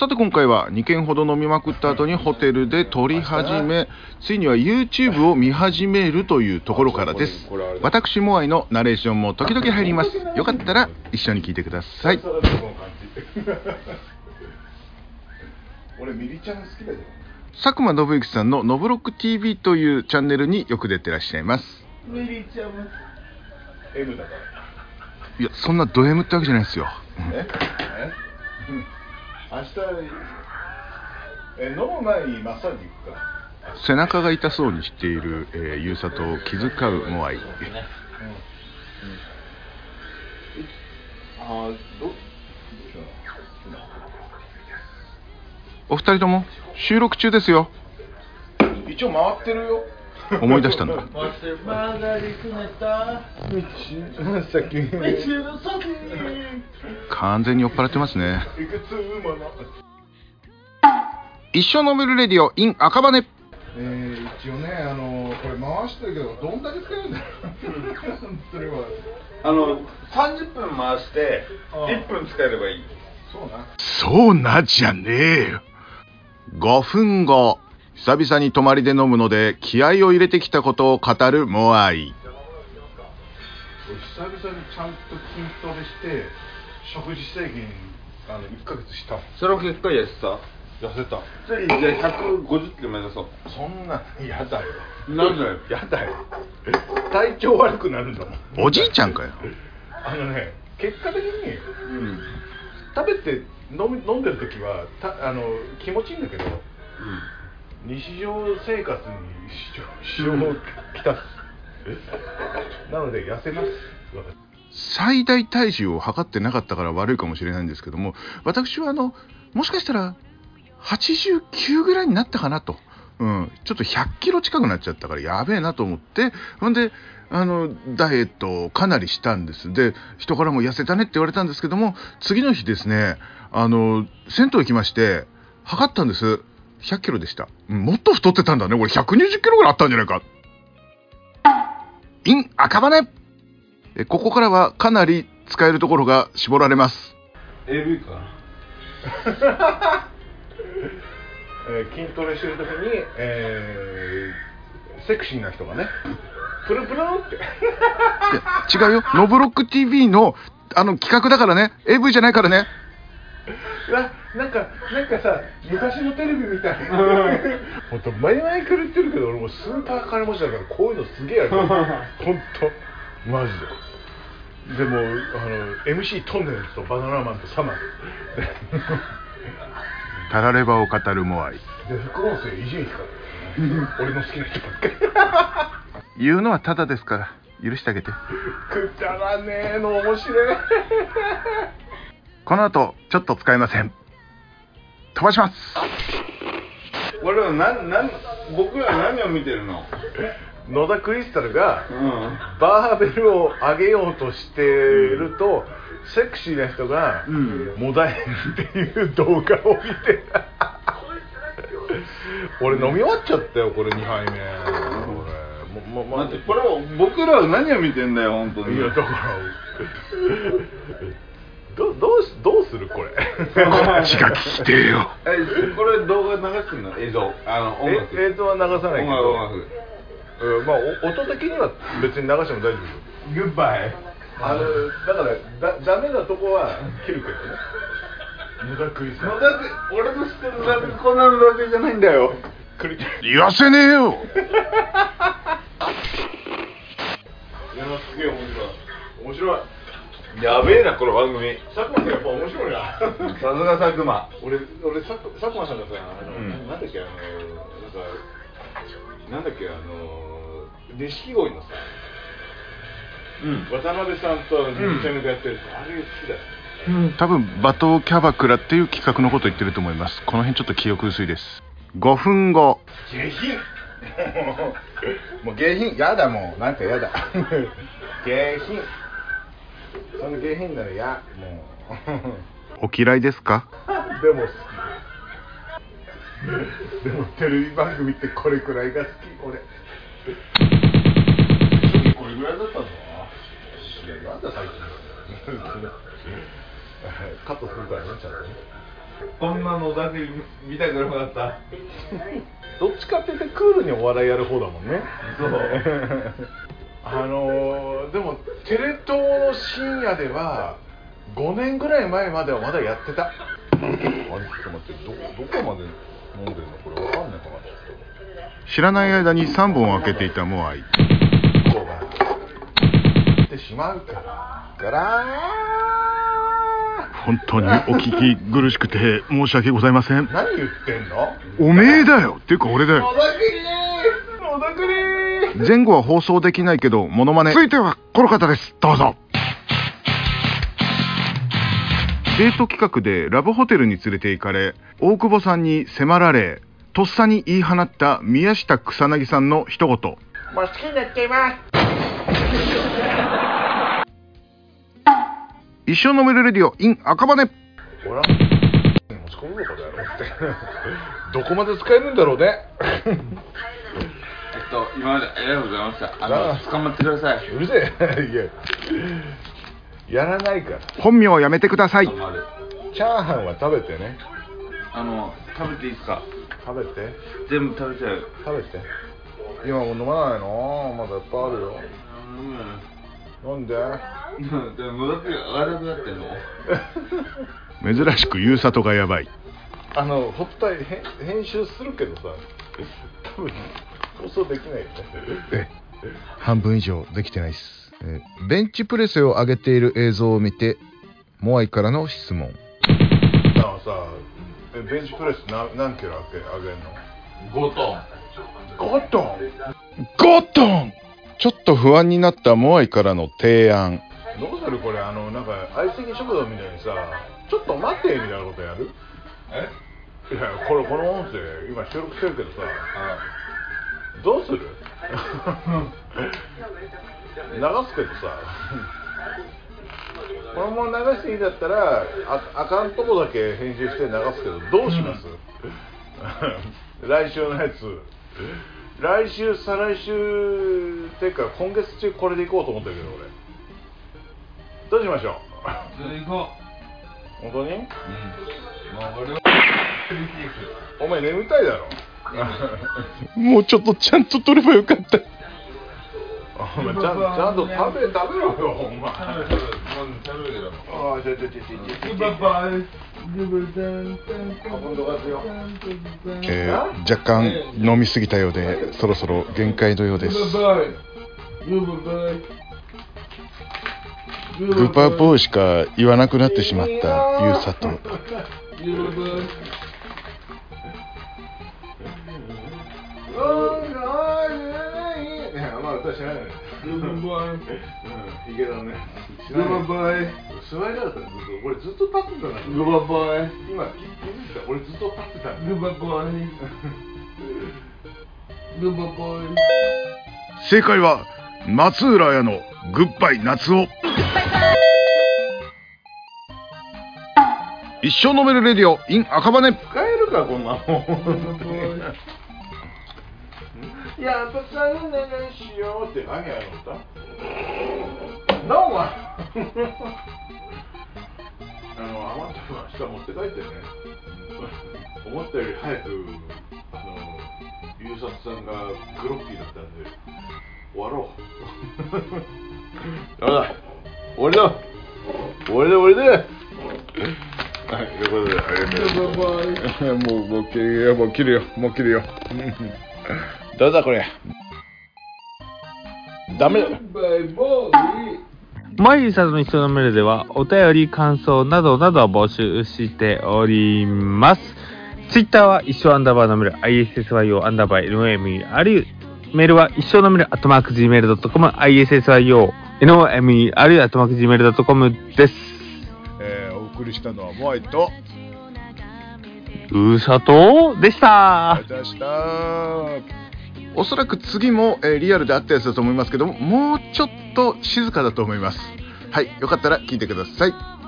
さて今回は2軒ほど飲みまくった後にホテルで撮り始めついには YouTube を見始めるというところからです。私モアイのナレーションも時々入ります。よかったら一緒に聞いてください。俺ミリちゃん好きだけど佐久間信之さんの「ノブロック TV」というチャンネルによく出てらっしゃいます。ミリちゃん M だから。いやそんなド M ってわけじゃないですよ。え？え？うん明日え飲む前にマッサージ行くか。背中が痛そうにしている、えー、ゆうさとを気遣うモアイ。ああどどお二人とも収録中ですよ一応回ってるよ思い出したんだ。完全に酔っ払ってますね。一生飲めるレディオ in 赤羽。えー、一応ねあのこれ回してるけどどんだけ使えるんだそれは。あの30分回してああ。1分使えればいい。そうな。そうなじゃねえよ。5分後久々に泊まりで飲むので気合を入れてきたことを語るモアイ。俺久々にちゃんと筋トレして食事制限あの1ヶ月した。のそれを結果やってた？痩せた。次じゃあ150キロ目指そう。そんなやだよ。なんだよ。やだよ。体調悪くなるんだもん。おじいちゃんかよ。あのね結果的にうん。食べて飲み飲んでる時はたあの気持ちいいんだけど日常生活に支障をきたすなので痩せます。最大体重を測ってなかったから悪いかもしれないんですけども私はあのもしかしたら89ぐらいになったかなと、うん、ちょっと100キロ近くなっちゃったからやべえなと思って。ほんであのダイエットをかなりしたんです。で人からも痩せたねって言われたんですけども次の日ですねあの銭湯行きまして測ったんです。100キロでした、うんもっと太ってたんだね俺120キロぐらいあったんじゃないか in 赤羽えここからはかなり使えるところが絞られます。AV かな えー筋トレしてる時に、えーセクシーな人がねプルプルって違うよ。ノブロック TV のあの企画だからね。AV じゃないからね。なんかなんかさ昔のテレビみたい本当前々から言ってるけど俺もスーパー金持ちだからこういうのすげえやる。本当。マジで。でもあの MC トンネルズとバナナマンとサマータラレバを語るモアイ。で副音声伊集院光俺の好きな人ばっかり。言うのはただですから、許してあげて。くだらねえの面白いこの後、ちょっと使えません。飛ばします。俺らなんなん僕ら何を見てるの？野田クリスタルがうん。バーベルを上げようとしてると、セクシーな人がうん。もだえるっていう動画を見て。俺飲み終わっちゃったよこれ2杯目。俺もも待ってこれを僕らは何を見てんだよ本当に。いやだから どどうしどうするこれ？こっちが聞きてえよ。えこれ動画流してんの？映像？あの音楽。え映像は流さないけ音楽ど音楽。うんまあお音的には別に流しても大丈夫よグッバイあのだからだダメなとこは切るけどね。野田クリス。タル野俺の知ってる野田こんな野田じゃないんだよ。クリ言わせねえよ。いやすげえ面白い。面白いやべえなこの番組。佐久間さんやっぱ面白いな。さすが佐久間。俺俺佐久間さんがさあの、うん。なんだっけあのなんかなんだっけあの錦鯉のさうん。渡辺さんとちゃめちゃやってる、あれ好きだよ多分、罵倒キャバクラっていう企画のこと言ってると思います。この辺ちょっと記憶薄いです。5分後。下品。もう下品。やだもう。なんかやだ。下品その下品なのやもう。お嫌いですか？でも好き。でもテレビ番組ってこれくらいが好き俺。これぐらいだったの？いやなんだ最近カットするからねちゃんとね。こんなのだけ見たくなかった。どっちかって言ってクールにお笑いやる方だもんね。そうあのーでもテレ東の深夜では5年ぐらい前まではまだやってた。あれちょっと待ってどどこまで飲んでるの？これわかんないかな知らない間に3本開けていたモアイってしまうから。ガラ本当にお聞き苦しくて申し訳ございません。ー何言ってんの？おめえだよ。っていうか俺だよ。野田クリ野田クリ前後は放送できないけどモノマネ。続いてはこの方です。どうぞ。デート企画でラブホテルに連れて行かれ大久保さんに迫られとっさに言い放った宮下草薙さんの一言。もう好きになっちゃいます。一生飲めるレディオ in 赤羽。俺は持ち込むのかだよって。どこまで使えるんだろうね。えっと今までありがとうございました。ああ。の捕まってください。うるせえ。いややらないから。本名をやめてください。チャーハンは食べてね。あの食べていいですか？食べて。全部食べちゃう食べて。今もう飲まないの？まだいっぱいあるよ。なん。で。うんでも野田君上がらなくなってんの。珍しくゆうさとがやばい。あのほったい編編集するけどさ。多分放送できないよね。え半分以上できてないです、えーベンチプレスを上げている映像を見てモアイからの質問。だからさえベンチプレス何何キロ上げ上げんの？5トン。5トン？ゴットン！ちょっと不安になったモアイからの提案。どうするこれ？あのなんか相席食堂みたいにさちょっと待ってみたいなことやる？え？いやこれこの音声今収録してるけどさどうする？流すけどさ。このまま流していいんだったらああかんとこだけ編集して流すけどどうします？来週のやつ。来週再来週っていうか今月中これでいこうと思ってるけど俺。どうしましょう？それ行こ本当に？ううんお前眠たいだろ もうちょっとちゃんと撮ればよかった。お前ちゃんちゃんと食べ食べろよお前。食ああちょちょちょちょちょバイバイ今度勝つよえー若干飲みすぎたようでそろそろ限界のようですグーパーボーイしか言わなくなってしまったゆうさとまあ歌知らないうん。ヒゲだね。知らない座りなかったね。ずっと俺ずっと立ってたな今気気づいた。俺ずっと立ってたん。だ正解は松浦屋のグッバイ夏男一生飲めるレディオ in 赤羽。使えるかこんなもんやっぱさよならしようって何やの歌どうも。あの余った分は明日持って帰ってね。思ったより早くあの優作さんがグロッキーだったんで終わろう。ダメだ。俺だ俺だ俺だ。はい、ということで、ありがとうございます。もう、もう切るよ、もう切るよ、もう切るよ。どうだこれ。ダメだ。マイサの一緒のメールではお便り感想などなどを募集しておりますツイッターは一生アンダーバーのメール ISSYO アンダーバー NOMERU メールは一生のメールアットマーク Gmail.com ISSYO NOMERU アットマーク Gmail.com ですえーお送りしたのはモアイとうさとでしたありがとうございましたおそらく次も、えーリアルであったやつだと思いますけどももうちょっと静かだと思います。はいよかったら聞いてください。